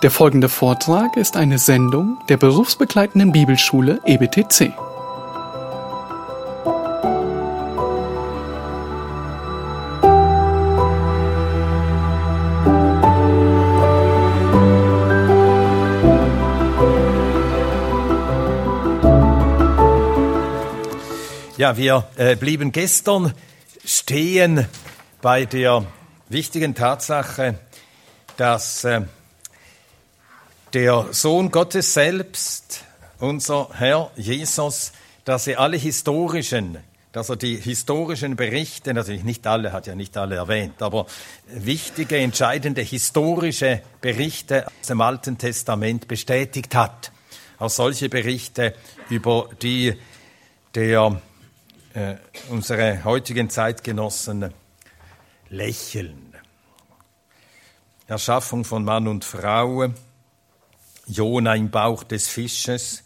Der folgende Vortrag ist eine Sendung der berufsbegleitenden Bibelschule EBTC. Ja, wir äh, blieben gestern stehen bei der wichtigen Tatsache, dass äh, der Sohn Gottes selbst, unser Herr Jesus, dass er alle historischen, dass er die historischen Berichte, natürlich nicht alle, hat ja nicht alle erwähnt, aber wichtige, entscheidende historische Berichte aus dem Alten Testament bestätigt hat. Auch solche Berichte, über die der äh, unsere heutigen Zeitgenossen lächeln. Erschaffung von Mann und Frau, Jona im Bauch des Fisches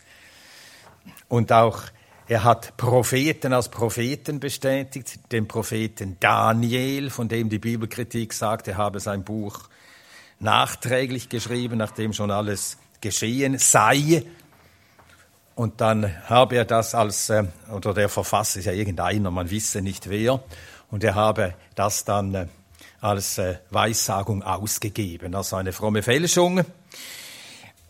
und auch er hat Propheten als Propheten bestätigt, den Propheten Daniel, von dem die Bibelkritik sagt, er habe sein Buch nachträglich geschrieben, nachdem schon alles geschehen sei. Und dann habe er das als, äh, oder der Verfasser ist ja irgendeiner, man wisse nicht wer, und er habe das dann äh, als äh, Weissagung ausgegeben, also eine fromme Fälschung.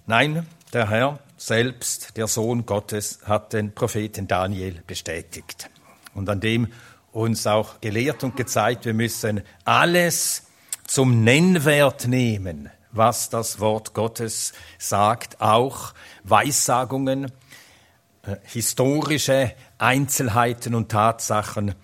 Nein, der Herr selbst, der Sohn Gottes, hat den Propheten Daniel bestätigt. Und an dem uns auch gelehrt und gezeigt, wir müssen alles zum Nennwert nehmen, was das Wort Gottes sagt, auch Weissagungen, äh, historische Einzelheiten und Tatsachen.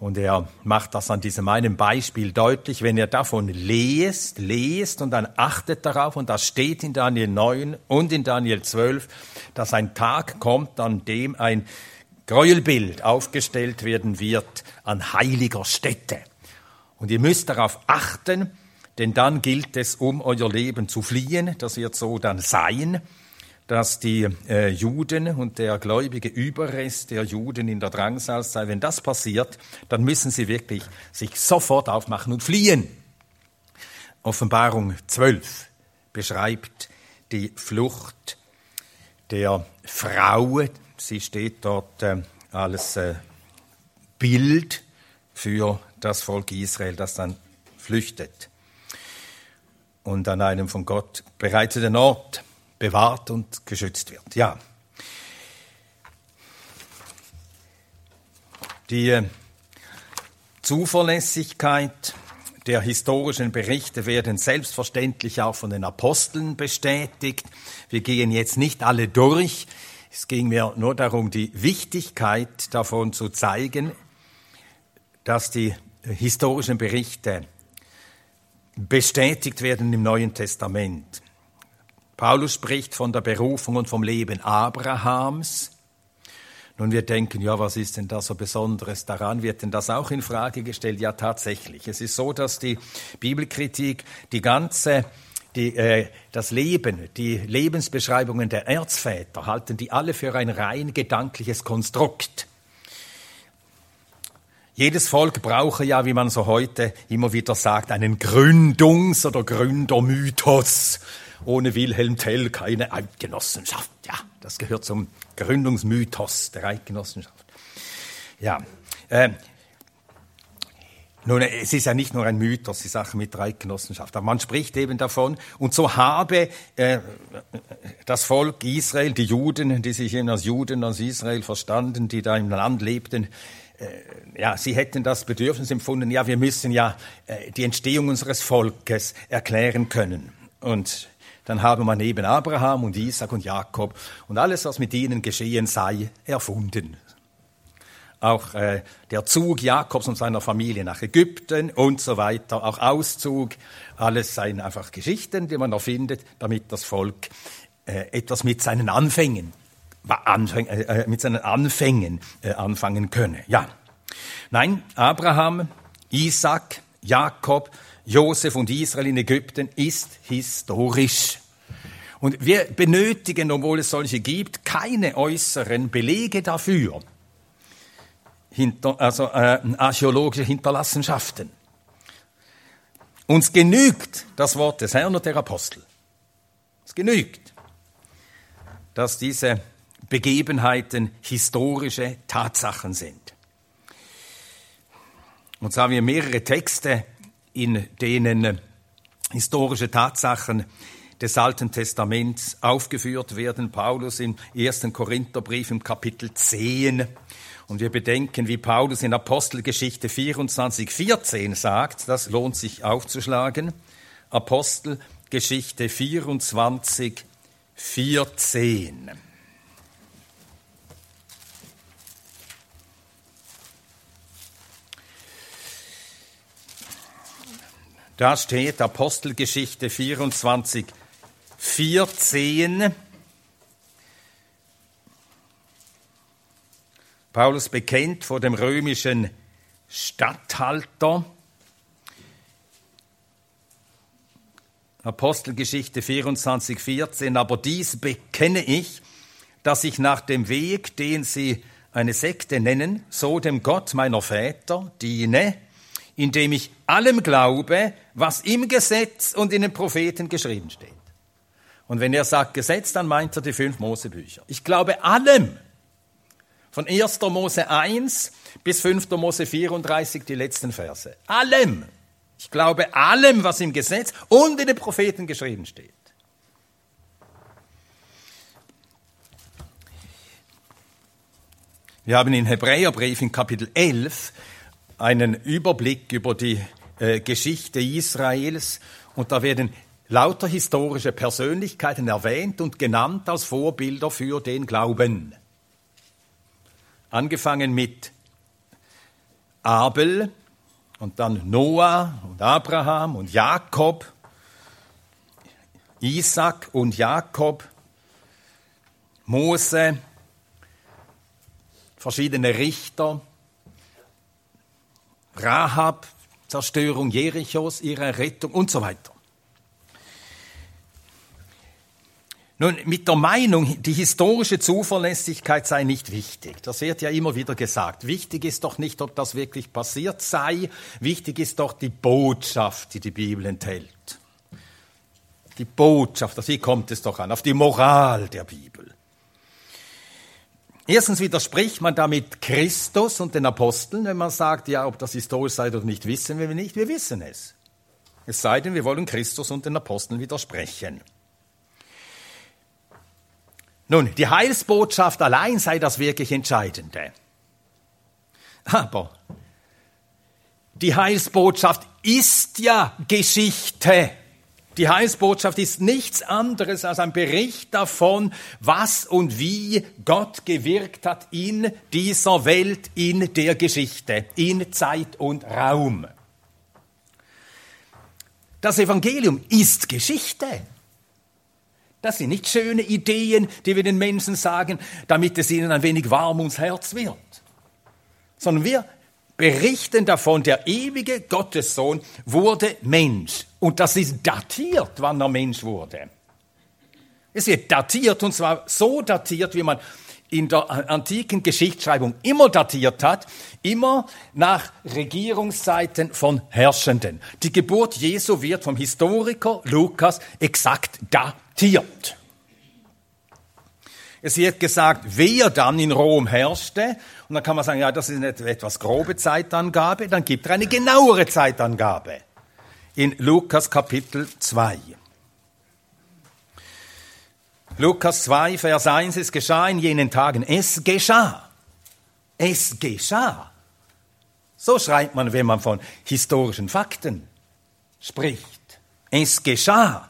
Und er macht das an diesem einen Beispiel deutlich, wenn er davon lest, lest und dann achtet darauf, und das steht in Daniel 9 und in Daniel 12, dass ein Tag kommt, an dem ein Gräuelbild aufgestellt werden wird an heiliger Stätte. Und ihr müsst darauf achten, denn dann gilt es, um euer Leben zu fliehen. Das wird so dann sein dass die äh, Juden und der gläubige Überrest der Juden in der Drangsal sei. Wenn das passiert, dann müssen sie wirklich sich sofort aufmachen und fliehen. Offenbarung 12 beschreibt die Flucht der Frau. Sie steht dort äh, als äh, Bild für das Volk Israel, das dann flüchtet und an einem von Gott bereiteten Ort bewahrt und geschützt wird. Ja. Die äh, Zuverlässigkeit der historischen Berichte werden selbstverständlich auch von den Aposteln bestätigt. Wir gehen jetzt nicht alle durch. Es ging mir nur darum, die Wichtigkeit davon zu zeigen, dass die historischen Berichte bestätigt werden im Neuen Testament. Paulus spricht von der Berufung und vom Leben Abrahams. Nun, wir denken, ja, was ist denn da so Besonderes daran? Wird denn das auch in Frage gestellt? Ja, tatsächlich. Es ist so, dass die Bibelkritik die ganze die, äh, das Leben, die Lebensbeschreibungen der Erzväter halten die alle für ein rein gedankliches Konstrukt. Jedes Volk brauche ja, wie man so heute immer wieder sagt, einen Gründungs- oder Gründermythos ohne Wilhelm Tell keine Eidgenossenschaft. Ja, das gehört zum Gründungsmythos der Eidgenossenschaft. Ja, äh, nun, es ist ja nicht nur ein Mythos, die Sache mit der Eidgenossenschaft, aber man spricht eben davon. Und so habe äh, das Volk Israel, die Juden, die sich eben als Juden, als Israel verstanden, die da im Land lebten, äh, ja, sie hätten das Bedürfnis empfunden, ja, wir müssen ja äh, die Entstehung unseres Volkes erklären können. Und dann habe man eben Abraham und Isaac und Jakob und alles, was mit ihnen geschehen sei, erfunden. Auch äh, der Zug Jakobs und seiner Familie nach Ägypten und so weiter, auch Auszug, alles seien einfach Geschichten, die man erfindet, damit das Volk äh, etwas mit seinen Anfängen, Anfäng, äh, mit seinen Anfängen äh, anfangen könne. Ja, nein, Abraham, Isaac, Jakob, Josef und Israel in Ägypten ist historisch. Und wir benötigen, obwohl es solche gibt, keine äußeren Belege dafür, hinter, also äh, archäologische Hinterlassenschaften. Uns genügt das Wort des Herrn und der Apostel. Es genügt, dass diese Begebenheiten historische Tatsachen sind. Und so haben wir mehrere Texte, in denen historische Tatsachen des Alten Testaments aufgeführt werden. Paulus im ersten Korintherbrief im Kapitel 10. Und wir bedenken, wie Paulus in Apostelgeschichte 24, 14 sagt, das lohnt sich aufzuschlagen. Apostelgeschichte 24, 14. Da steht Apostelgeschichte 24, 14. Paulus bekennt vor dem römischen Statthalter. Apostelgeschichte 24, 14. Aber dies bekenne ich, dass ich nach dem Weg, den sie eine Sekte nennen, so dem Gott meiner Väter diene, indem ich allem glaube, was im Gesetz und in den Propheten geschrieben steht. Und wenn er sagt Gesetz, dann meint er die fünf Mosebücher. Ich glaube allem. Von 1. Mose 1 bis 5. Mose 34 die letzten Verse. Allem. Ich glaube allem, was im Gesetz und in den Propheten geschrieben steht. Wir haben in Hebräerbrief in Kapitel 11 einen Überblick über die äh, Geschichte Israels und da werden lauter historische Persönlichkeiten erwähnt und genannt als Vorbilder für den Glauben. Angefangen mit Abel und dann Noah und Abraham und Jakob, Isaac und Jakob, Mose, verschiedene Richter, Rahab, Zerstörung Jerichos, ihre Rettung und so weiter. Nun, mit der Meinung, die historische Zuverlässigkeit sei nicht wichtig. Das wird ja immer wieder gesagt. Wichtig ist doch nicht, ob das wirklich passiert sei. Wichtig ist doch die Botschaft, die die Bibel enthält. Die Botschaft, auf die kommt es doch an, auf die Moral der Bibel. Erstens widerspricht man damit Christus und den Aposteln, wenn man sagt, ja, ob das historisch sei oder nicht, wissen wir nicht. Wir wissen es. Es sei denn, wir wollen Christus und den Aposteln widersprechen. Nun, die Heilsbotschaft allein sei das wirklich Entscheidende. Aber die Heilsbotschaft ist ja Geschichte. Die Heilsbotschaft ist nichts anderes als ein Bericht davon, was und wie Gott gewirkt hat in dieser Welt, in der Geschichte, in Zeit und Raum. Das Evangelium ist Geschichte. Das sind nicht schöne Ideen, die wir den Menschen sagen, damit es ihnen ein wenig warm ums Herz wird, sondern wir berichten davon, der ewige Gottessohn wurde Mensch. Und das ist datiert, wann er Mensch wurde. Es wird datiert, und zwar so datiert, wie man in der antiken Geschichtsschreibung immer datiert hat, immer nach Regierungszeiten von Herrschenden. Die Geburt Jesu wird vom Historiker Lukas exakt datiert. Es wird gesagt, wer dann in Rom herrschte. Und dann kann man sagen, ja, das ist eine etwas grobe Zeitangabe. Dann gibt er eine genauere Zeitangabe. In Lukas Kapitel 2. Lukas 2, Vers 1, es geschah in jenen Tagen. Es geschah. Es geschah. So schreibt man, wenn man von historischen Fakten spricht. Es geschah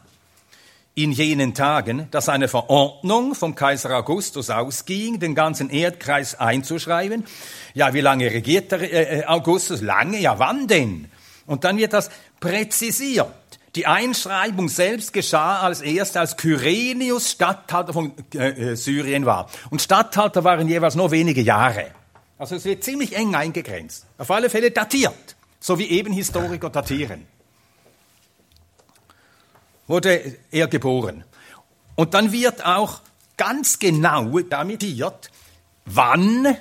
in jenen Tagen, dass eine Verordnung vom Kaiser Augustus ausging, den ganzen Erdkreis einzuschreiben. Ja, wie lange regiert der äh, äh, Augustus? Lange, ja, wann denn? Und dann wird das präzisiert. Die Einschreibung selbst geschah als erst, als Kyrenius Statthalter von äh, Syrien war. Und Statthalter waren jeweils nur wenige Jahre. Also es wird ziemlich eng eingegrenzt. Auf alle Fälle datiert, so wie eben Historiker datieren wurde er geboren. Und dann wird auch ganz genau damit wann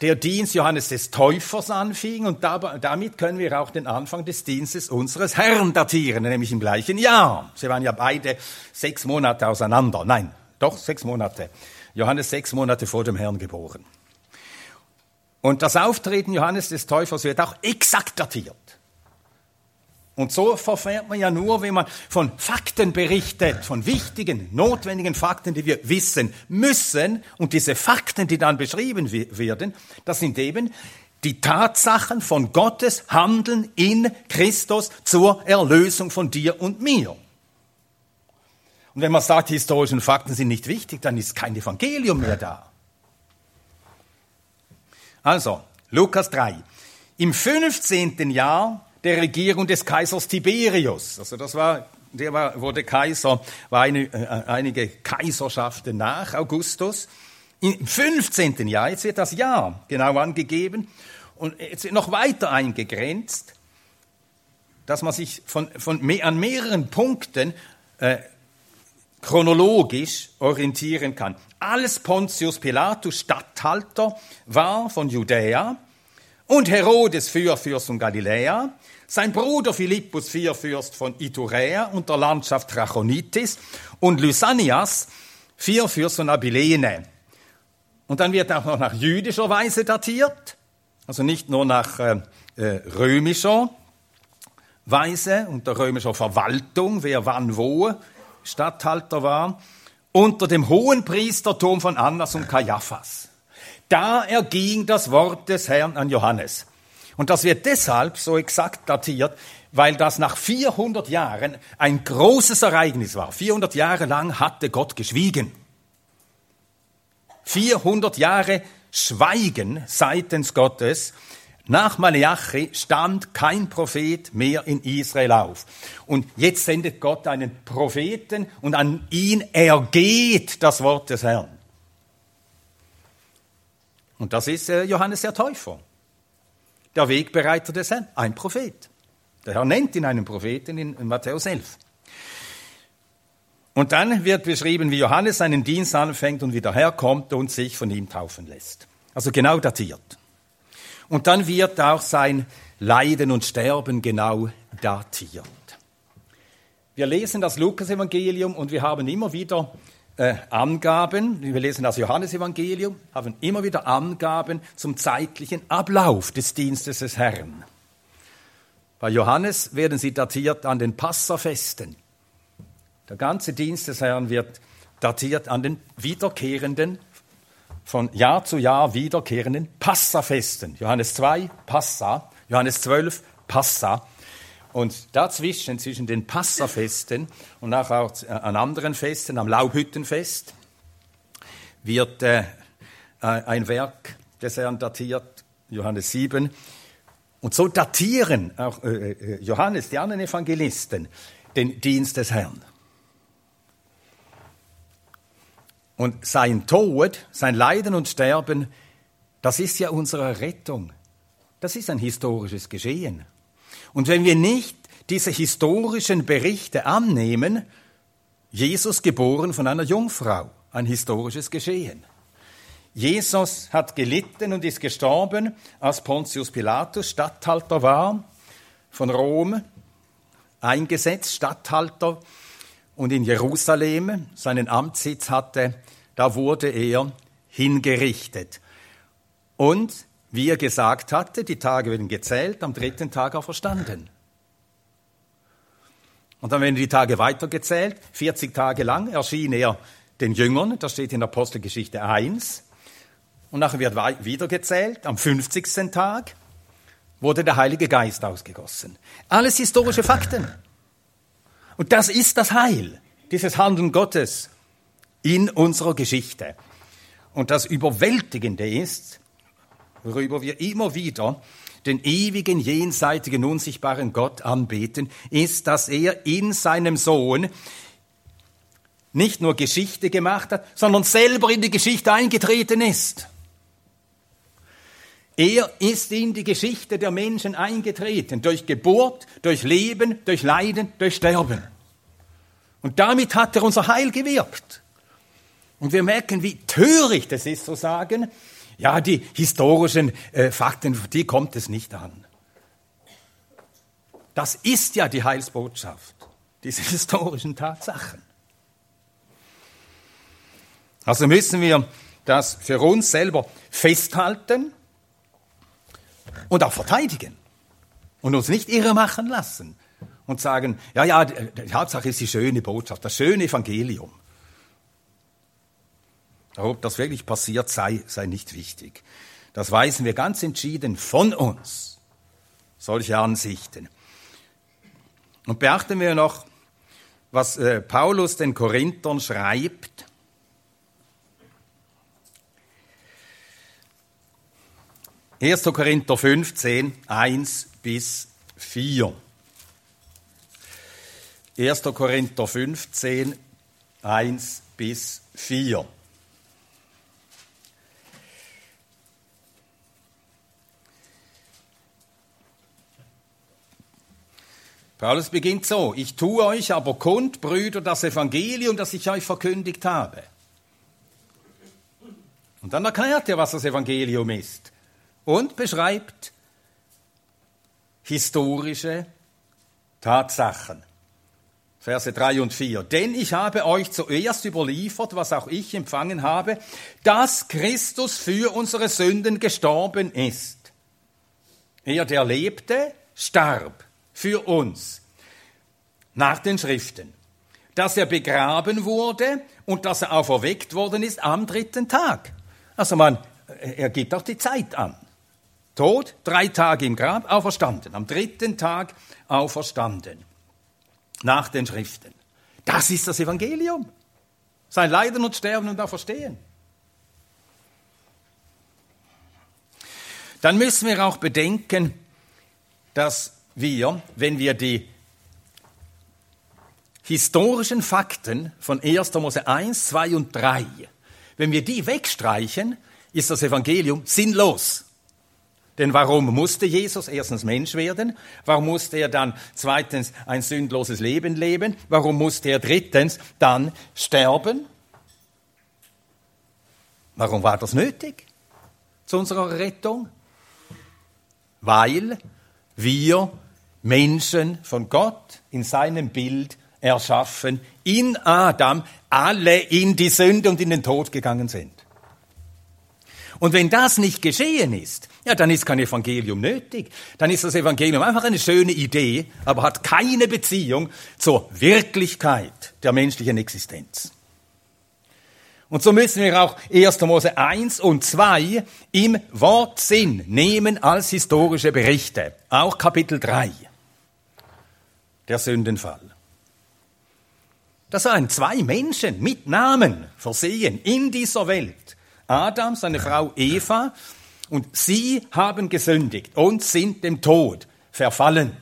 der Dienst Johannes des Täufers anfing und damit können wir auch den Anfang des Dienstes unseres Herrn datieren, nämlich im gleichen Jahr. Sie waren ja beide sechs Monate auseinander. Nein, doch sechs Monate. Johannes sechs Monate vor dem Herrn geboren. Und das Auftreten Johannes des Täufers wird auch exakt datiert. Und so verfährt man ja nur, wenn man von Fakten berichtet, von wichtigen, notwendigen Fakten, die wir wissen müssen. Und diese Fakten, die dann beschrieben werden, das sind eben die Tatsachen von Gottes Handeln in Christus zur Erlösung von dir und mir. Und wenn man sagt, die historischen Fakten sind nicht wichtig, dann ist kein Evangelium mehr da. Also, Lukas 3. Im 15. Jahr der Regierung des Kaisers Tiberius. Also das war, der war, wurde Kaiser, war eine, äh, einige Kaiserschaften nach Augustus. Im 15. Jahr, jetzt wird das Jahr genau angegeben und jetzt wird noch weiter eingegrenzt, dass man sich von, von mehr, an mehreren Punkten äh, chronologisch orientieren kann. Alles Pontius Pilatus Statthalter war von Judäa und Herodes Fürfürst von Galiläa sein Bruder Philippus Vierfürst von Iturea und der Landschaft Trachonitis und Lysanias Vierfürst von Abilene. Und dann wird auch noch nach jüdischer Weise datiert, also nicht nur nach äh, äh römischer Weise unter römischer Verwaltung, wer wann wo Statthalter war, unter dem hohen Priestertum von Annas und Kaiaphas. Da erging das Wort des Herrn an Johannes. Und das wird deshalb so exakt datiert, weil das nach 400 Jahren ein großes Ereignis war. 400 Jahre lang hatte Gott geschwiegen. 400 Jahre Schweigen seitens Gottes. Nach Malachi stand kein Prophet mehr in Israel auf. Und jetzt sendet Gott einen Propheten und an ihn ergeht das Wort des Herrn. Und das ist äh, Johannes der Täufer der Wegbereiter des Herrn, ein Prophet. Der Herr nennt ihn einen Propheten in Matthäus 11. Und dann wird beschrieben, wie Johannes seinen Dienst anfängt und wieder herkommt und sich von ihm taufen lässt. Also genau datiert. Und dann wird auch sein Leiden und Sterben genau datiert. Wir lesen das Lukas-Evangelium und wir haben immer wieder äh, Angaben, wir lesen das Johannesevangelium, haben immer wieder Angaben zum zeitlichen Ablauf des Dienstes des Herrn. Bei Johannes werden sie datiert an den Passafesten. Der ganze Dienst des Herrn wird datiert an den wiederkehrenden, von Jahr zu Jahr wiederkehrenden Passafesten. Johannes 2, Passa, Johannes 12, Passa. Und dazwischen, zwischen den Passafesten und auch äh, an anderen Festen, am Laubhüttenfest, wird äh, ein Werk des Herrn datiert, Johannes 7. Und so datieren auch äh, äh, Johannes, die anderen Evangelisten, den Dienst des Herrn. Und sein Tod, sein Leiden und Sterben, das ist ja unsere Rettung. Das ist ein historisches Geschehen. Und wenn wir nicht diese historischen Berichte annehmen, Jesus geboren von einer Jungfrau, ein historisches Geschehen. Jesus hat gelitten und ist gestorben, als Pontius Pilatus Statthalter war von Rom, eingesetzt, Statthalter und in Jerusalem seinen Amtssitz hatte, da wurde er hingerichtet. Und wie er gesagt hatte, die Tage werden gezählt, am dritten Tag auch verstanden. Und dann werden die Tage weitergezählt. 40 Tage lang erschien er den Jüngern, das steht in Apostelgeschichte 1. Und nachher wird wieder gezählt. Am 50. Tag wurde der Heilige Geist ausgegossen. Alles historische Fakten. Und das ist das Heil, dieses Handeln Gottes in unserer Geschichte. Und das Überwältigende ist, worüber wir immer wieder den ewigen, jenseitigen, unsichtbaren Gott anbeten, ist, dass er in seinem Sohn nicht nur Geschichte gemacht hat, sondern selber in die Geschichte eingetreten ist. Er ist in die Geschichte der Menschen eingetreten, durch Geburt, durch Leben, durch Leiden, durch Sterben. Und damit hat er unser Heil gewirkt. Und wir merken, wie töricht es ist zu sagen, ja, die historischen äh, Fakten, die kommt es nicht an. Das ist ja die Heilsbotschaft, diese historischen Tatsachen. Also müssen wir das für uns selber festhalten und auch verteidigen und uns nicht irre machen lassen und sagen, ja, ja, die Hauptsache ist die schöne Botschaft, das schöne Evangelium. Ob das wirklich passiert, sei, sei nicht wichtig. Das weisen wir ganz entschieden von uns, solche Ansichten. Und beachten wir noch, was äh, Paulus den Korinthern schreibt. 1. Korinther 15, 1 bis 4. 1. Korinther 15, 1 bis 4. Paulus beginnt so, ich tue euch aber kund, Brüder, das Evangelium, das ich euch verkündigt habe. Und dann erklärt er, was das Evangelium ist und beschreibt historische Tatsachen. Verse 3 und 4. Denn ich habe euch zuerst überliefert, was auch ich empfangen habe, dass Christus für unsere Sünden gestorben ist. Er, der lebte, starb für uns nach den Schriften, dass er begraben wurde und dass er auferweckt worden ist am dritten Tag. Also man, er gibt auch die Zeit an. Tod, drei Tage im Grab, auferstanden. Am dritten Tag auferstanden. Nach den Schriften. Das ist das Evangelium. Sein Leiden und Sterben und Auferstehen. Dann müssen wir auch bedenken, dass wir, wenn wir die historischen Fakten von 1. Mose 1, 2 und 3, wenn wir die wegstreichen, ist das Evangelium sinnlos. Denn warum musste Jesus erstens Mensch werden? Warum musste er dann zweitens ein sündloses Leben leben? Warum musste er drittens dann sterben? Warum war das nötig zu unserer Rettung? Weil wir Menschen von Gott in seinem Bild erschaffen, in Adam alle in die Sünde und in den Tod gegangen sind. Und wenn das nicht geschehen ist, ja, dann ist kein Evangelium nötig. Dann ist das Evangelium einfach eine schöne Idee, aber hat keine Beziehung zur Wirklichkeit der menschlichen Existenz. Und so müssen wir auch 1. Mose 1 und 2 im Wortsinn nehmen als historische Berichte. Auch Kapitel 3 der Sündenfall. Das seien zwei Menschen mit Namen versehen in dieser Welt. Adam, seine Frau Eva, und sie haben gesündigt und sind dem Tod verfallen.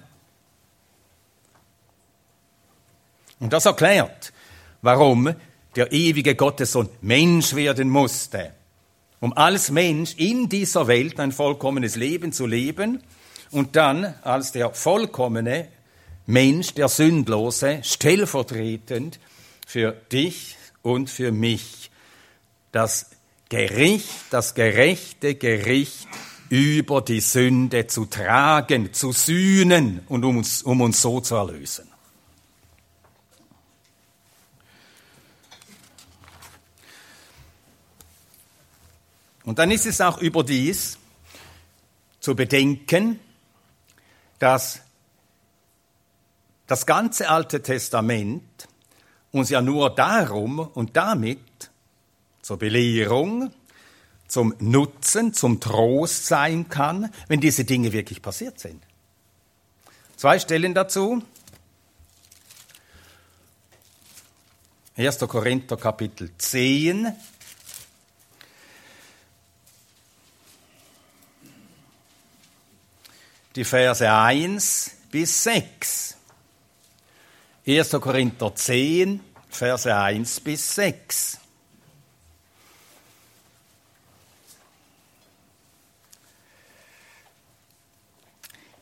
Und das erklärt, warum der ewige Gottessohn Mensch werden musste, um als Mensch in dieser Welt ein vollkommenes Leben zu leben und dann als der vollkommene Mensch, der Sündlose, stellvertretend für dich und für mich das Gericht, das gerechte Gericht über die Sünde zu tragen, zu sühnen und um uns, um uns so zu erlösen. Und dann ist es auch überdies zu bedenken, dass das ganze Alte Testament uns ja nur darum und damit zur Belehrung, zum Nutzen, zum Trost sein kann, wenn diese Dinge wirklich passiert sind. Zwei Stellen dazu. 1. Korinther Kapitel 10. Die Verse 1 bis 6. 1. Korinther 10, Verse 1 bis 6.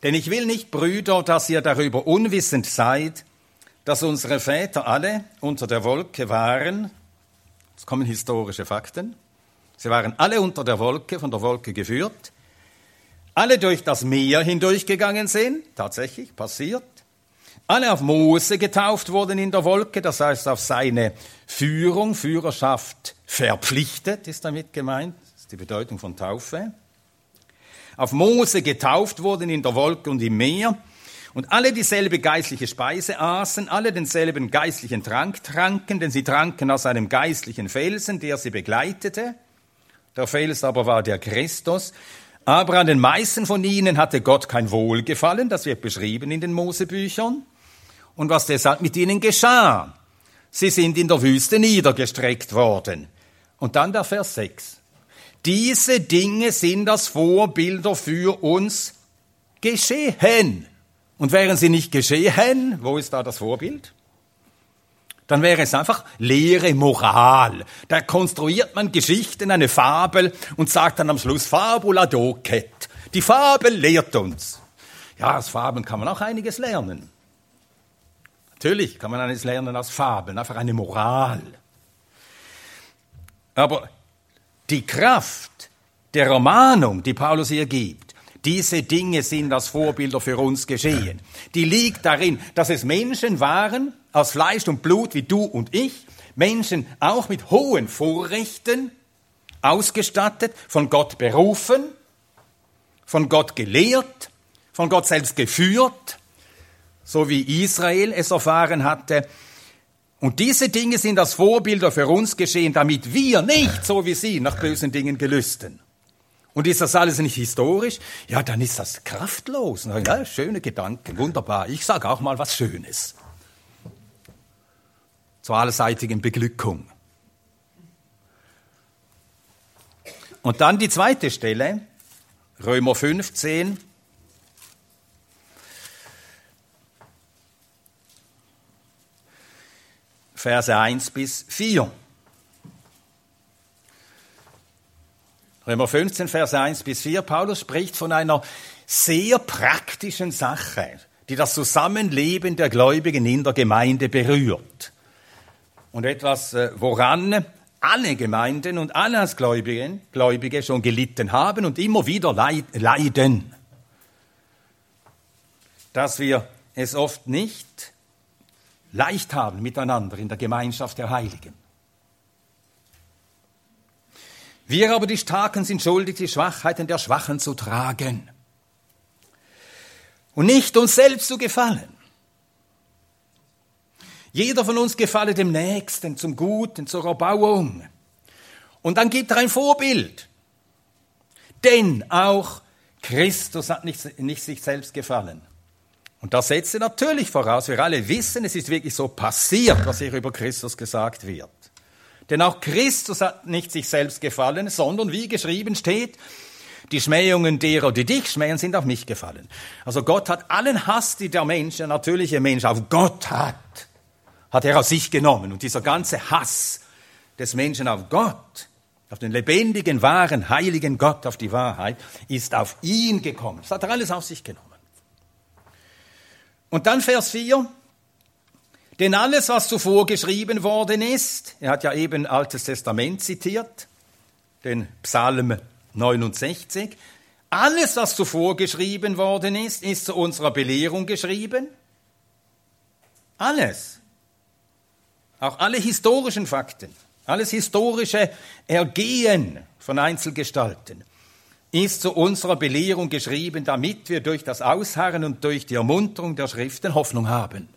Denn ich will nicht, Brüder, dass ihr darüber unwissend seid, dass unsere Väter alle unter der Wolke waren. Es kommen historische Fakten. Sie waren alle unter der Wolke, von der Wolke geführt. Alle durch das Meer hindurchgegangen sind, tatsächlich passiert. Alle auf Mose getauft wurden in der Wolke, das heißt auf seine Führung, Führerschaft verpflichtet, ist damit gemeint. Das ist die Bedeutung von Taufe. Auf Mose getauft wurden in der Wolke und im Meer. Und alle dieselbe geistliche Speise aßen, alle denselben geistlichen Trank tranken, denn sie tranken aus einem geistlichen Felsen, der sie begleitete. Der Fels aber war der Christus. Aber an den meisten von ihnen hatte Gott kein Wohlgefallen, das wird beschrieben in den Mosebüchern. Und was deshalb mit ihnen geschah? Sie sind in der Wüste niedergestreckt worden. Und dann der Vers 6. Diese Dinge sind das Vorbilder für uns geschehen. Und wären sie nicht geschehen, wo ist da das Vorbild? Dann wäre es einfach leere Moral. Da konstruiert man Geschichten, eine Fabel und sagt dann am Schluss Fabula docet. Die Fabel lehrt uns. Ja, aus Fabeln kann man auch einiges lernen. Natürlich kann man eines lernen aus Fabeln, einfach eine Moral. Aber die Kraft der Ermahnung, die Paulus hier gibt, diese Dinge sind als Vorbilder für uns geschehen. Die liegt darin, dass es Menschen waren, aus Fleisch und Blut wie du und ich, Menschen auch mit hohen Vorrechten, ausgestattet, von Gott berufen, von Gott gelehrt, von Gott selbst geführt, so wie Israel es erfahren hatte. Und diese Dinge sind als Vorbilder für uns geschehen, damit wir nicht, so wie sie, nach bösen Dingen gelüsten. Und ist das alles nicht historisch? Ja, dann ist das kraftlos. Ja, schöne Gedanken, wunderbar. Ich sage auch mal was Schönes. Zur allseitigen Beglückung. Und dann die zweite Stelle, Römer 15. Verse 1 bis 4. Römer 15, Vers 1 bis 4, Paulus spricht von einer sehr praktischen Sache, die das Zusammenleben der Gläubigen in der Gemeinde berührt. Und etwas, äh, woran alle Gemeinden und alle als Gläubigen, Gläubige schon gelitten haben und immer wieder leiden. Dass wir es oft nicht leicht haben miteinander in der Gemeinschaft der Heiligen. Wir aber die Starken sind schuldig, die Schwachheiten der Schwachen zu tragen. Und nicht uns selbst zu gefallen. Jeder von uns gefalle dem Nächsten, zum Guten, zur Erbauung. Und dann gibt er ein Vorbild. Denn auch Christus hat nicht, nicht sich selbst gefallen. Und das setzt natürlich voraus, wir alle wissen, es ist wirklich so passiert, was hier über Christus gesagt wird. Denn auch Christus hat nicht sich selbst gefallen, sondern wie geschrieben steht, die Schmähungen derer, die dich schmähen, sind auf mich gefallen. Also Gott hat allen Hass, die der Mensch, der natürliche Mensch auf Gott hat, hat er auf sich genommen. Und dieser ganze Hass des Menschen auf Gott, auf den lebendigen, wahren, heiligen Gott, auf die Wahrheit, ist auf ihn gekommen. Das hat er alles auf sich genommen. Und dann Vers 4. Denn alles, was zuvor geschrieben worden ist, er hat ja eben Altes Testament zitiert, den Psalm 69, alles, was zuvor geschrieben worden ist, ist zu unserer Belehrung geschrieben. Alles. Auch alle historischen Fakten, alles historische Ergehen von Einzelgestalten ist zu unserer Belehrung geschrieben, damit wir durch das Ausharren und durch die Ermunterung der Schriften Hoffnung haben.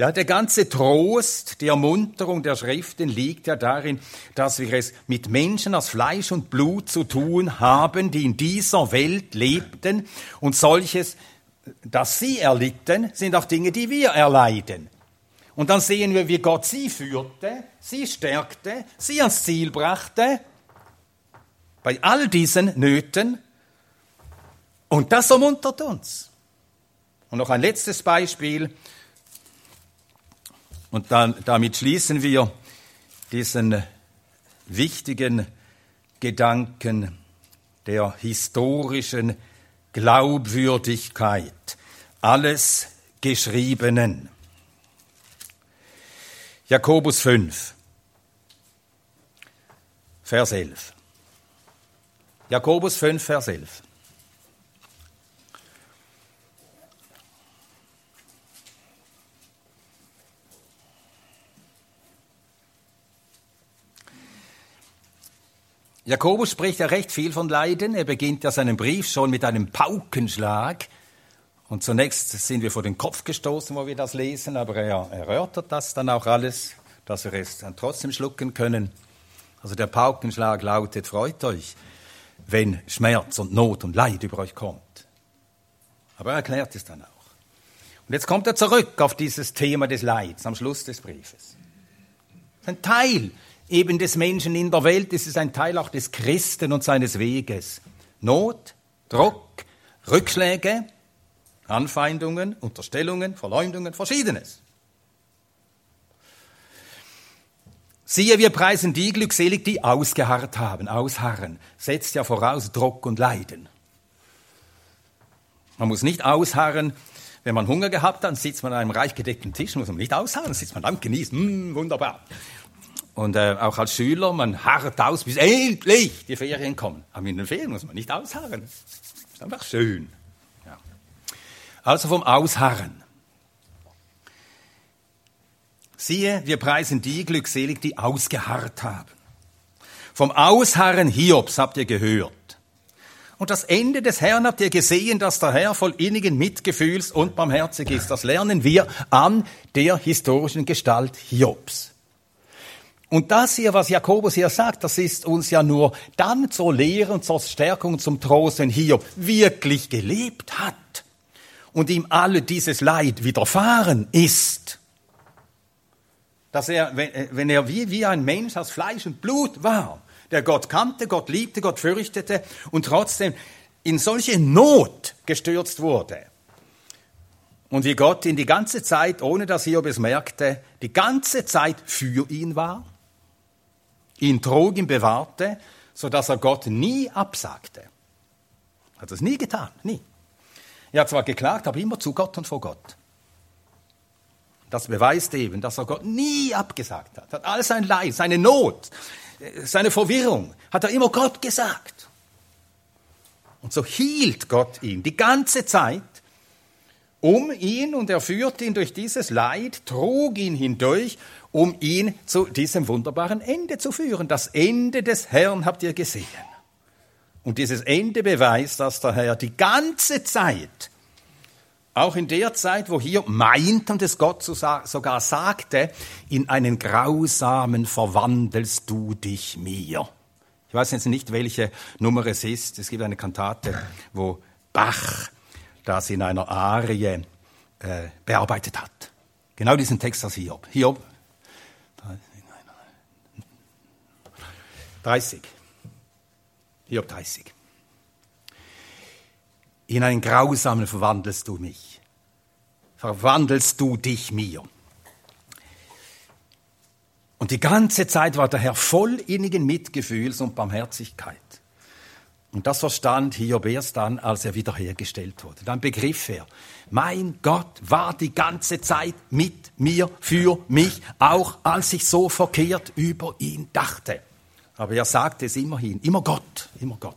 Ja, der ganze Trost, die Ermunterung der Schriften liegt ja darin, dass wir es mit Menschen aus Fleisch und Blut zu tun haben, die in dieser Welt lebten und solches, das sie erlitten, sind auch Dinge, die wir erleiden. Und dann sehen wir, wie Gott sie führte, sie stärkte, sie ans Ziel brachte, bei all diesen Nöten. Und das ermuntert uns. Und noch ein letztes Beispiel und dann, damit schließen wir diesen wichtigen Gedanken der historischen Glaubwürdigkeit alles Geschriebenen. Jakobus 5. Vers 11. Jakobus 5, Vers 11. Jakobus spricht ja recht viel von Leiden. Er beginnt ja seinen Brief schon mit einem Paukenschlag. Und zunächst sind wir vor den Kopf gestoßen, wo wir das lesen, aber er erörtert das dann auch alles, dass wir es dann trotzdem schlucken können. Also der Paukenschlag lautet, freut euch, wenn Schmerz und Not und Leid über euch kommt. Aber er erklärt es dann auch. Und jetzt kommt er zurück auf dieses Thema des Leids am Schluss des Briefes. Ein Teil eben des Menschen in der Welt, es ist ein Teil auch des Christen und seines Weges. Not, Druck, Rückschläge, Anfeindungen, Unterstellungen, Verleumdungen, Verschiedenes. Siehe, wir preisen die glückselig, die ausgeharrt haben. Ausharren setzt ja voraus Druck und Leiden. Man muss nicht ausharren, wenn man Hunger gehabt hat, dann sitzt man an einem reich gedeckten Tisch, muss man nicht ausharren, dann sitzt man da und genießt, mm, wunderbar. Und äh, auch als Schüler, man harrt aus, bis endlich die Ferien kommen. Aber in den Ferien muss man nicht ausharren. Ist einfach schön. Ja. Also vom Ausharren. Siehe, wir preisen die glückselig, die ausgeharrt haben. Vom Ausharren Hiobs habt ihr gehört. Und das Ende des Herrn habt ihr gesehen, dass der Herr voll innigen Mitgefühls und barmherzig ist. Das lernen wir an der historischen Gestalt Hiobs. Und das hier, was Jakobus hier sagt, das ist uns ja nur dann zur Lehre und zur Stärkung, zum Trost, wenn Hiob wirklich gelebt hat und ihm alle dieses Leid widerfahren ist dass er, äh, wenn er wie, wie ein Mensch aus Fleisch und Blut war, der Gott kannte, Gott liebte, Gott fürchtete und trotzdem in solche Not gestürzt wurde. Und wie Gott ihn die ganze Zeit, ohne dass Hiob es merkte, die ganze Zeit für ihn war, ihn trug, ihn bewahrte, so dass er Gott nie absagte. Hat es nie getan, nie. Er hat zwar geklagt, aber immer zu Gott und vor Gott. Das beweist eben, dass er Gott nie abgesagt hat. Hat all sein Leid, seine Not, seine Verwirrung, hat er immer Gott gesagt. Und so hielt Gott ihn die ganze Zeit um ihn und er führte ihn durch dieses Leid, trug ihn hindurch, um ihn zu diesem wunderbaren Ende zu führen. Das Ende des Herrn habt ihr gesehen. Und dieses Ende beweist, dass der Herr die ganze Zeit auch in der Zeit, wo hier meint und es Gott sogar sagte, in einen grausamen verwandelst du dich mir. Ich weiß jetzt nicht, welche Nummer es ist. Es gibt eine Kantate, wo Bach das in einer Arie äh, bearbeitet hat. Genau diesen Text aus Hiob. Hiob 30. Hiob 30. In einen grausamen verwandelst du mich. Verwandelst du dich mir. Und die ganze Zeit war der Herr voll innigen Mitgefühls und Barmherzigkeit. Und das verstand Hiob erst dann, als er wiederhergestellt wurde. Dann begriff er, mein Gott war die ganze Zeit mit mir, für mich, auch als ich so verkehrt über ihn dachte. Aber er sagte es immerhin, immer Gott, immer Gott.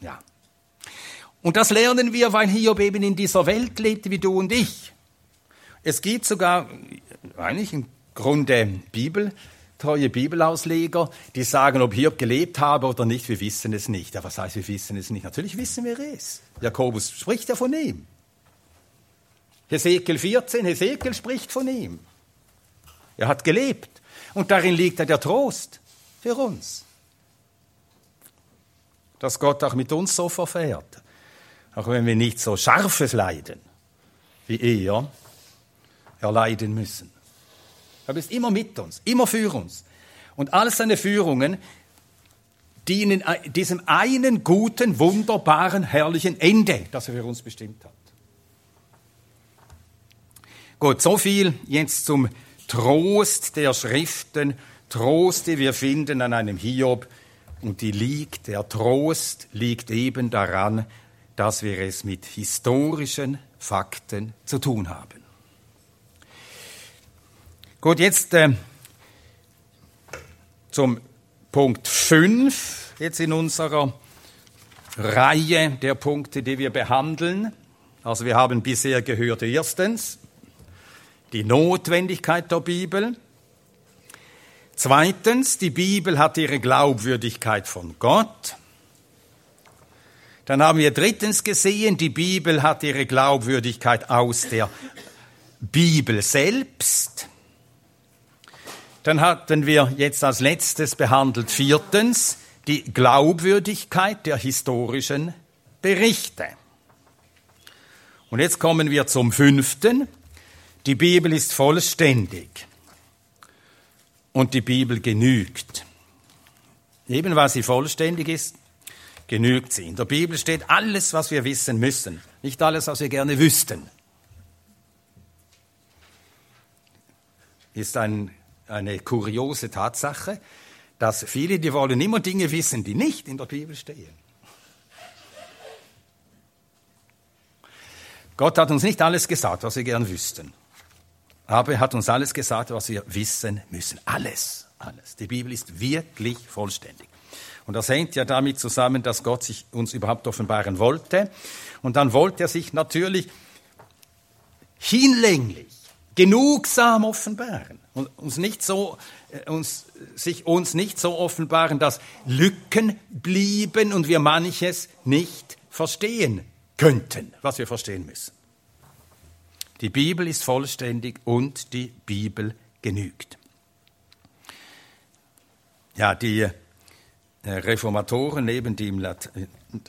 Ja. Und das lernen wir, weil Hiob eben in dieser Welt lebte wie du und ich. Es gibt sogar eigentlich im Grunde Bibel, treue Bibelausleger, die sagen, ob Hiob gelebt habe oder nicht, wir wissen es nicht. Ja, was heißt, wir wissen es nicht? Natürlich wissen wir es. Jakobus spricht ja von ihm. Hesekiel 14, Hesekiel spricht von ihm. Er hat gelebt. Und darin liegt ja der Trost für uns. Dass Gott auch mit uns so verfährt auch wenn wir nicht so scharfes Leiden wie er erleiden müssen. Er ist immer mit uns, immer für uns. Und all seine Führungen dienen diesem einen guten, wunderbaren, herrlichen Ende, das er für uns bestimmt hat. Gut, so viel jetzt zum Trost der Schriften, Trost, die wir finden an einem Hiob. Und die liegt, der Trost liegt eben daran, dass wir es mit historischen Fakten zu tun haben. Gut, jetzt äh, zum Punkt 5 jetzt in unserer Reihe der Punkte, die wir behandeln. Also wir haben bisher gehört, erstens die Notwendigkeit der Bibel. Zweitens, die Bibel hat ihre Glaubwürdigkeit von Gott. Dann haben wir drittens gesehen, die Bibel hat ihre Glaubwürdigkeit aus der Bibel selbst. Dann hatten wir jetzt als letztes behandelt viertens die Glaubwürdigkeit der historischen Berichte. Und jetzt kommen wir zum fünften. Die Bibel ist vollständig und die Bibel genügt. Eben weil sie vollständig ist, genügt sie. In der Bibel steht alles, was wir wissen müssen, nicht alles, was wir gerne wüssten. Ist ein, eine kuriose Tatsache, dass viele, die wollen immer Dinge wissen, die nicht in der Bibel stehen. Gott hat uns nicht alles gesagt, was wir gern wüssten. Aber er hat uns alles gesagt, was wir wissen müssen. Alles, alles. Die Bibel ist wirklich vollständig. Und das hängt ja damit zusammen, dass Gott sich uns überhaupt offenbaren wollte. Und dann wollte er sich natürlich hinlänglich, genugsam offenbaren. Und uns nicht so, äh, uns, sich uns nicht so offenbaren, dass Lücken blieben und wir manches nicht verstehen könnten, was wir verstehen müssen. Die Bibel ist vollständig und die Bibel genügt. Ja, die äh, Reformatoren, neben die in der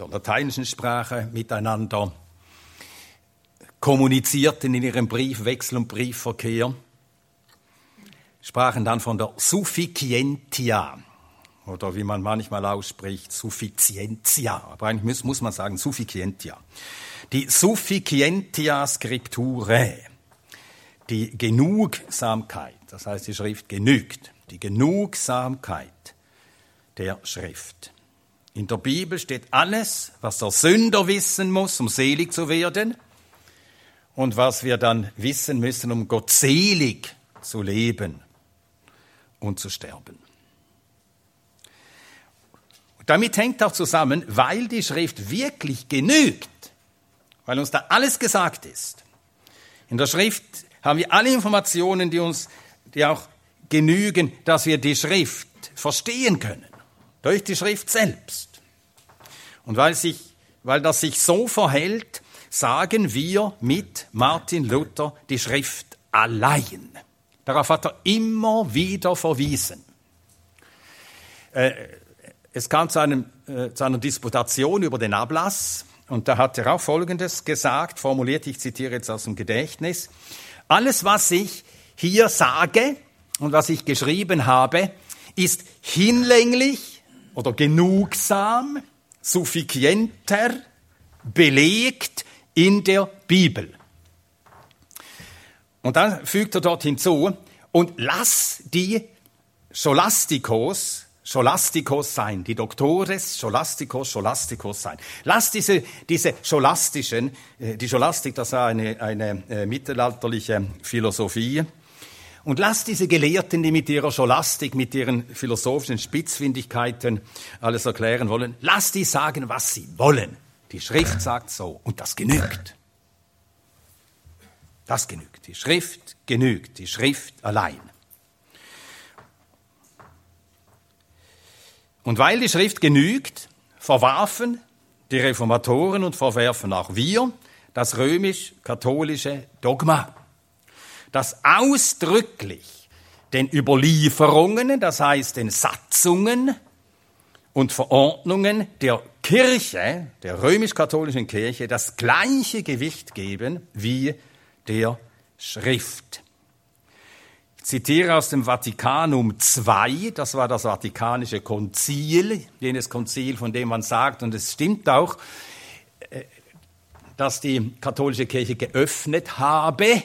lateinischen Sprache miteinander kommunizierten in ihrem Briefwechsel und Briefverkehr, sprachen dann von der Sufficientia oder wie man manchmal ausspricht, Sufficientia. Aber eigentlich muss, muss man sagen Sufficientia. Die Sufficientia Scripturae, die Genugsamkeit, das heißt die Schrift genügt, die Genugsamkeit der Schrift. In der Bibel steht alles, was der Sünder wissen muss, um selig zu werden und was wir dann wissen müssen, um gottselig zu leben und zu sterben. Damit hängt auch zusammen, weil die Schrift wirklich genügt, weil uns da alles gesagt ist. In der Schrift haben wir alle Informationen, die uns, die auch genügen, dass wir die Schrift verstehen können durch die Schrift selbst. Und weil, sich, weil das sich so verhält, sagen wir mit Martin Luther die Schrift allein. Darauf hat er immer wieder verwiesen. Äh, es kam zu, einem, äh, zu einer Disputation über den Ablass und da hat er auch Folgendes gesagt, formuliert, ich zitiere jetzt aus dem Gedächtnis. Alles, was ich hier sage und was ich geschrieben habe, ist hinlänglich oder genugsam, suffizienter belegt in der Bibel. Und dann fügt er dort hinzu, und lass die Scholastikos, Scholastikos sein, die Doktores, Scholastikos, Scholastikos sein. Lass diese, diese scholastischen, äh, die Scholastik, das war eine, eine äh, mittelalterliche Philosophie, und lass diese Gelehrten, die mit ihrer Scholastik, mit ihren philosophischen Spitzfindigkeiten alles erklären wollen, lass die sagen, was sie wollen. Die Schrift sagt so und das genügt. Das genügt. Die Schrift genügt. Die Schrift allein. Und weil die Schrift genügt, verwarfen die Reformatoren und verwerfen auch wir das römisch-katholische Dogma dass ausdrücklich den Überlieferungen, das heißt den Satzungen und Verordnungen der Kirche, der römisch-katholischen Kirche, das gleiche Gewicht geben wie der Schrift. Ich zitiere aus dem Vatikanum II, das war das Vatikanische Konzil, jenes Konzil, von dem man sagt, und es stimmt auch, äh, dass die katholische Kirche geöffnet habe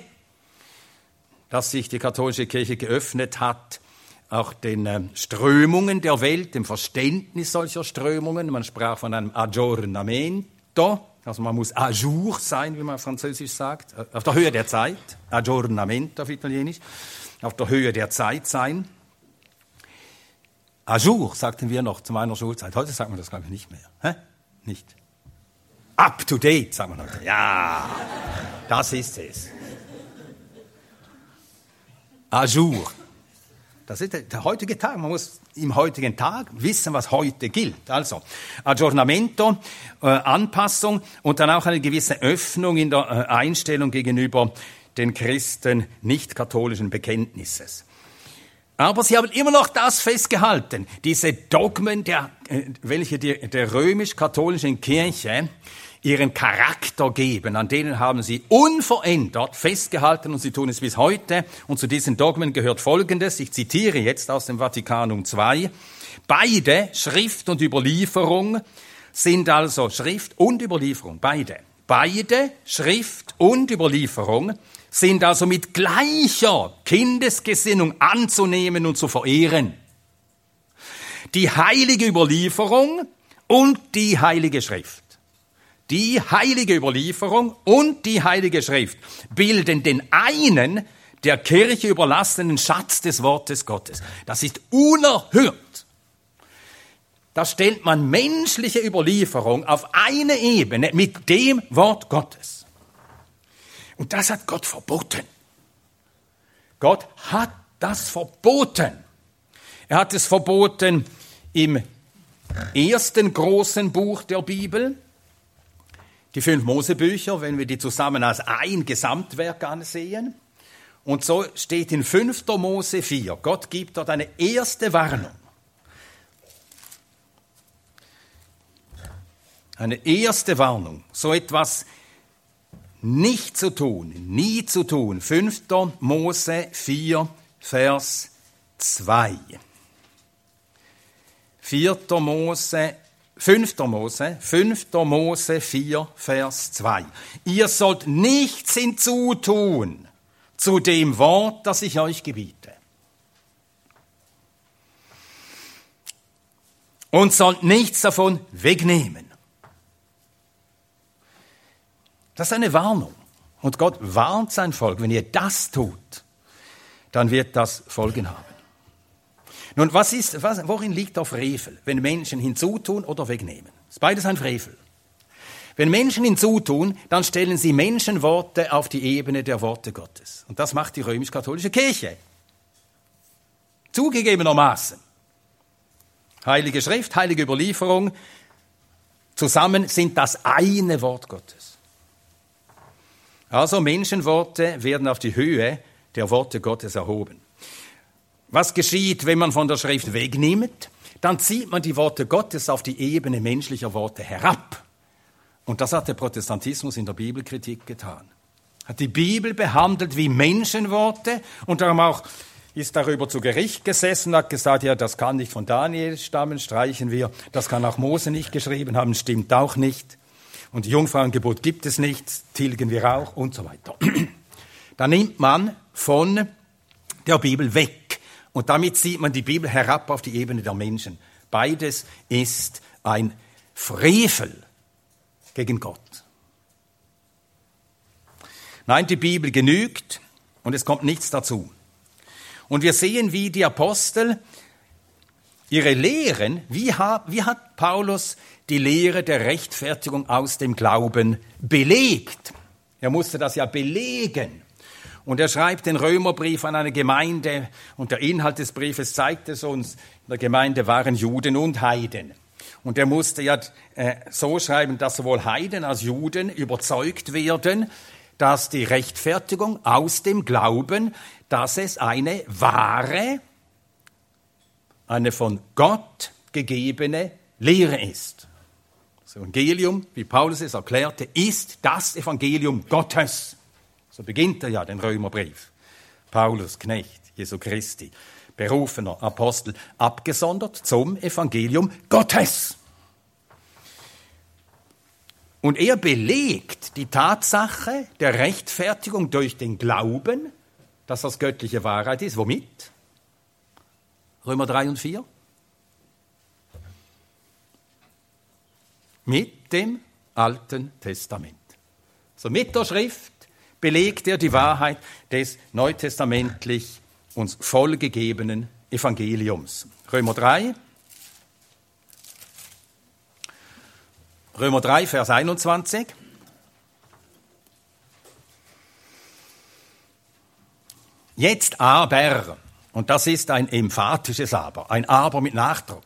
dass sich die katholische Kirche geöffnet hat, auch den äh, Strömungen der Welt, dem Verständnis solcher Strömungen. Man sprach von einem Aggiornamento, also man muss à jour sein, wie man französisch sagt, äh, auf der Höhe der Zeit, Aggiornamento auf Italienisch, auf der Höhe der Zeit sein. À jour, sagten wir noch zu meiner Schulzeit. Heute sagt man das, glaube ich, nicht mehr. Hä? Nicht. Up to date, sagen wir heute. Ja, das ist es. À jour. Das ist der, heutige Tag. Man muss im heutigen Tag wissen, was heute gilt. Also, Aggiornamento, äh, Anpassung und dann auch eine gewisse Öffnung in der äh, Einstellung gegenüber den Christen nicht-katholischen Bekenntnisses. Aber sie haben immer noch das festgehalten, diese Dogmen, der, äh, welche die, der römisch-katholischen Kirche ihren Charakter geben, an denen haben sie unverändert festgehalten und sie tun es bis heute. Und zu diesen Dogmen gehört Folgendes, ich zitiere jetzt aus dem Vatikanum II. Beide, Schrift und Überlieferung, sind also Schrift und Überlieferung, beide. Beide, Schrift und Überlieferung, sind also mit gleicher Kindesgesinnung anzunehmen und zu verehren. Die heilige Überlieferung und die heilige Schrift. Die heilige Überlieferung und die heilige Schrift bilden den einen der Kirche überlassenen Schatz des Wortes Gottes. Das ist unerhört. Da stellt man menschliche Überlieferung auf eine Ebene mit dem Wort Gottes. Und das hat Gott verboten. Gott hat das verboten. Er hat es verboten im ersten großen Buch der Bibel, die fünf Mosebücher, wenn wir die zusammen als ein Gesamtwerk ansehen. Und so steht in 5. Mose 4, Gott gibt dort eine erste Warnung. Eine erste Warnung, so etwas nicht zu tun, nie zu tun. 5. Mose 4, Vers 2. 4. Mose 5. Mose, 5. Mose 4, Vers 2. Ihr sollt nichts hinzutun zu dem Wort, das ich euch gebiete. Und sollt nichts davon wegnehmen. Das ist eine Warnung. Und Gott warnt sein Volk, wenn ihr das tut, dann wird das Folgen haben. Nun, was ist, was, worin liegt der Frevel, wenn Menschen hinzutun oder wegnehmen? Das ist beides ein Frevel. Wenn Menschen hinzutun, dann stellen sie Menschenworte auf die Ebene der Worte Gottes. Und das macht die römisch-katholische Kirche. Zugegebenermaßen. Heilige Schrift, heilige Überlieferung, zusammen sind das eine Wort Gottes. Also Menschenworte werden auf die Höhe der Worte Gottes erhoben. Was geschieht, wenn man von der Schrift wegnimmt? Dann zieht man die Worte Gottes auf die Ebene menschlicher Worte herab. Und das hat der Protestantismus in der Bibelkritik getan. Hat die Bibel behandelt wie Menschenworte und darum auch ist darüber zu Gericht gesessen, hat gesagt, ja, das kann nicht von Daniel stammen, streichen wir. Das kann auch Mose nicht geschrieben haben, stimmt auch nicht und Jungfrauengebot gibt es nicht, tilgen wir auch und so weiter. Da nimmt man von der Bibel weg und damit zieht man die Bibel herab auf die Ebene der Menschen. Beides ist ein Frevel gegen Gott. Nein, die Bibel genügt und es kommt nichts dazu. Und wir sehen, wie die Apostel ihre Lehren, wie hat, Paulus die Lehre der Rechtfertigung aus dem Glauben belegt. Er musste das ja belegen. Und er schreibt den Römerbrief an eine Gemeinde und der Inhalt des Briefes zeigt es uns. In der Gemeinde waren Juden und Heiden. Und er musste ja äh, so schreiben, dass sowohl Heiden als Juden überzeugt werden, dass die Rechtfertigung aus dem Glauben, dass es eine wahre, eine von Gott gegebene Lehre ist. Das Evangelium, wie Paulus es erklärte, ist das Evangelium Gottes. So beginnt er ja den Römerbrief. Paulus, Knecht Jesu Christi, berufener Apostel, abgesondert zum Evangelium Gottes. Und er belegt die Tatsache der Rechtfertigung durch den Glauben, dass das göttliche Wahrheit ist. Womit? Römer 3 und 4. mit dem Alten Testament. So mit der Schrift belegt er die Wahrheit des neutestamentlich uns vollgegebenen Evangeliums. Römer 3. Römer 3, Vers 21. Jetzt aber, und das ist ein emphatisches Aber, ein Aber mit Nachdruck.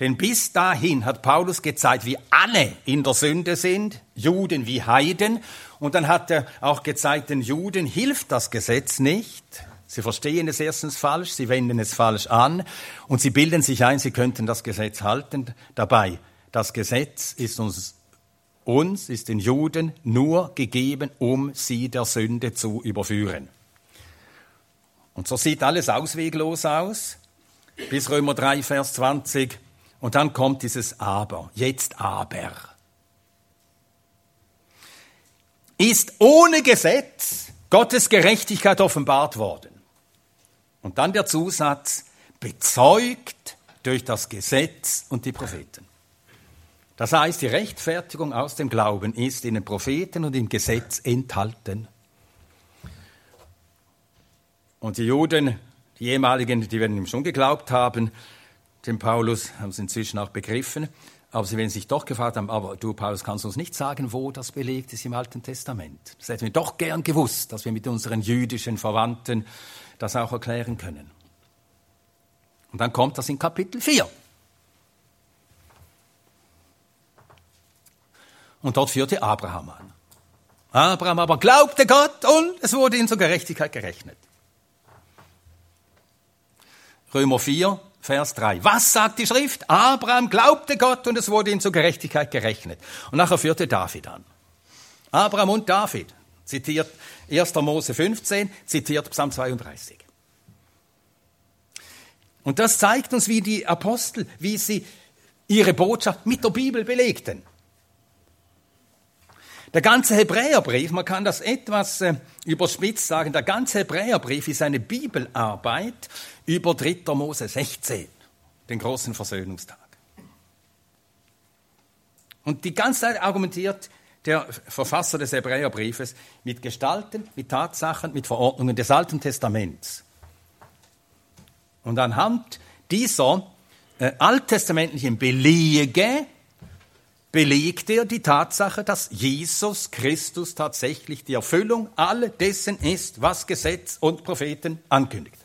Denn bis dahin hat Paulus gezeigt, wie alle in der Sünde sind, Juden wie Heiden. Und dann hat er auch gezeigt, den Juden hilft das Gesetz nicht. Sie verstehen es erstens falsch, sie wenden es falsch an und sie bilden sich ein, sie könnten das Gesetz halten. Dabei, das Gesetz ist uns, uns ist den Juden nur gegeben, um sie der Sünde zu überführen. Und so sieht alles ausweglos aus, bis Römer 3, Vers 20. Und dann kommt dieses Aber, jetzt aber. Ist ohne Gesetz Gottes Gerechtigkeit offenbart worden. Und dann der Zusatz, bezeugt durch das Gesetz und die Propheten. Das heißt, die Rechtfertigung aus dem Glauben ist in den Propheten und im Gesetz enthalten. Und die Juden, die ehemaligen, die werden ihm schon geglaubt haben, dem Paulus, haben sie inzwischen auch begriffen, aber sie werden sich doch gefragt haben, aber du, Paulus, kannst uns nicht sagen, wo das belegt ist im Alten Testament. Das hätten wir doch gern gewusst, dass wir mit unseren jüdischen Verwandten das auch erklären können. Und dann kommt das in Kapitel 4. Und dort führte Abraham an. Abraham aber glaubte Gott und es wurde ihm zur Gerechtigkeit gerechnet. Römer 4, Vers 3. Was sagt die Schrift? Abraham glaubte Gott und es wurde ihm zur Gerechtigkeit gerechnet. Und nachher führte David an. Abraham und David zitiert 1. Mose 15, zitiert Psalm 32. Und das zeigt uns, wie die Apostel, wie sie ihre Botschaft mit der Bibel belegten. Der ganze Hebräerbrief, man kann das etwas äh, überspitzt sagen, der ganze Hebräerbrief ist eine Bibelarbeit über 3. Mose 16, den großen Versöhnungstag. Und die ganze Zeit argumentiert der Verfasser des Hebräerbriefes mit Gestalten, mit Tatsachen, mit Verordnungen des Alten Testaments. Und anhand dieser äh, alttestamentlichen Belege belegt er die Tatsache, dass Jesus Christus tatsächlich die Erfüllung all dessen ist, was Gesetz und Propheten ankündigt.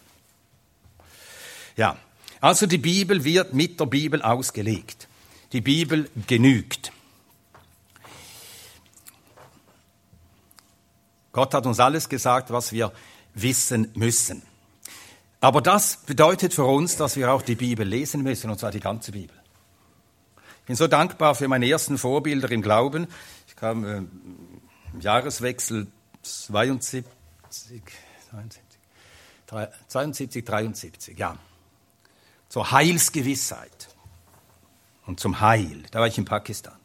Ja, also die Bibel wird mit der Bibel ausgelegt. Die Bibel genügt. Gott hat uns alles gesagt, was wir wissen müssen. Aber das bedeutet für uns, dass wir auch die Bibel lesen müssen, und zwar die ganze Bibel. Ich bin so dankbar für meine ersten Vorbilder im Glauben. Ich kam äh, im Jahreswechsel 72, 72, 72, 73, ja, zur Heilsgewissheit und zum Heil. Da war ich in Pakistan.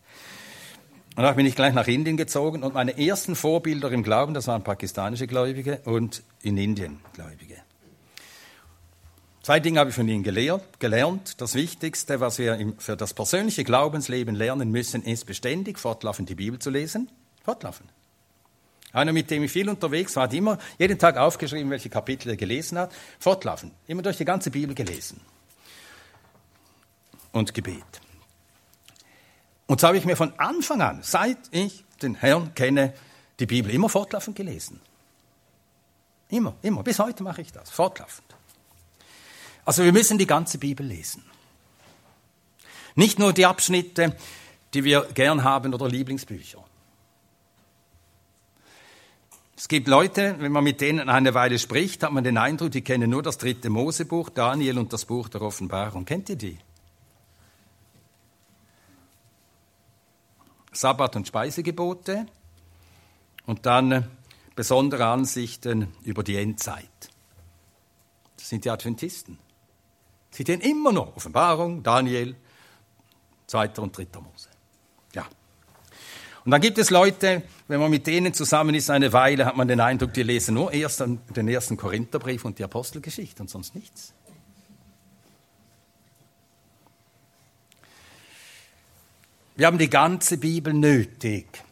Und da bin ich gleich nach Indien gezogen und meine ersten Vorbilder im Glauben, das waren pakistanische Gläubige und in Indien Gläubige. Zwei Dinge habe ich von Ihnen gelernt. Das Wichtigste, was wir für das persönliche Glaubensleben lernen müssen, ist beständig fortlaufend die Bibel zu lesen. Fortlaufend. Einer, mit dem ich viel unterwegs war, hat immer jeden Tag aufgeschrieben, welche Kapitel er gelesen hat. Fortlaufend. Immer durch die ganze Bibel gelesen. Und Gebet. Und so habe ich mir von Anfang an, seit ich den Herrn kenne, die Bibel immer fortlaufend gelesen. Immer, immer. Bis heute mache ich das. Fortlaufend. Also wir müssen die ganze Bibel lesen. Nicht nur die Abschnitte, die wir gern haben oder Lieblingsbücher. Es gibt Leute, wenn man mit denen eine Weile spricht, hat man den Eindruck, die kennen nur das dritte Mosebuch, Daniel und das Buch der Offenbarung. Kennt ihr die? Sabbat- und Speisegebote und dann besondere Ansichten über die Endzeit. Das sind die Adventisten. Sie stehen immer noch Offenbarung, Daniel, 2. und 3. Mose. Ja. Und dann gibt es Leute, wenn man mit denen zusammen ist eine Weile, hat man den Eindruck, die lesen nur erst den ersten Korintherbrief und die Apostelgeschichte und sonst nichts. Wir haben die ganze Bibel nötig,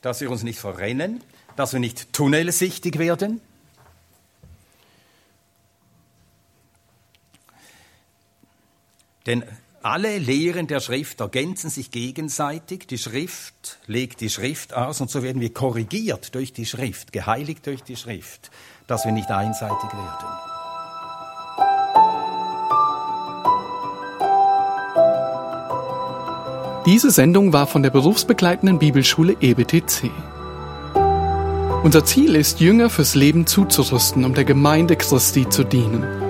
dass wir uns nicht verrennen, dass wir nicht tunnelsichtig werden, Denn alle Lehren der Schrift ergänzen sich gegenseitig. Die Schrift legt die Schrift aus und so werden wir korrigiert durch die Schrift, geheiligt durch die Schrift, dass wir nicht einseitig werden. Diese Sendung war von der berufsbegleitenden Bibelschule EBTC. Unser Ziel ist, Jünger fürs Leben zuzurüsten, um der Gemeinde Christi zu dienen.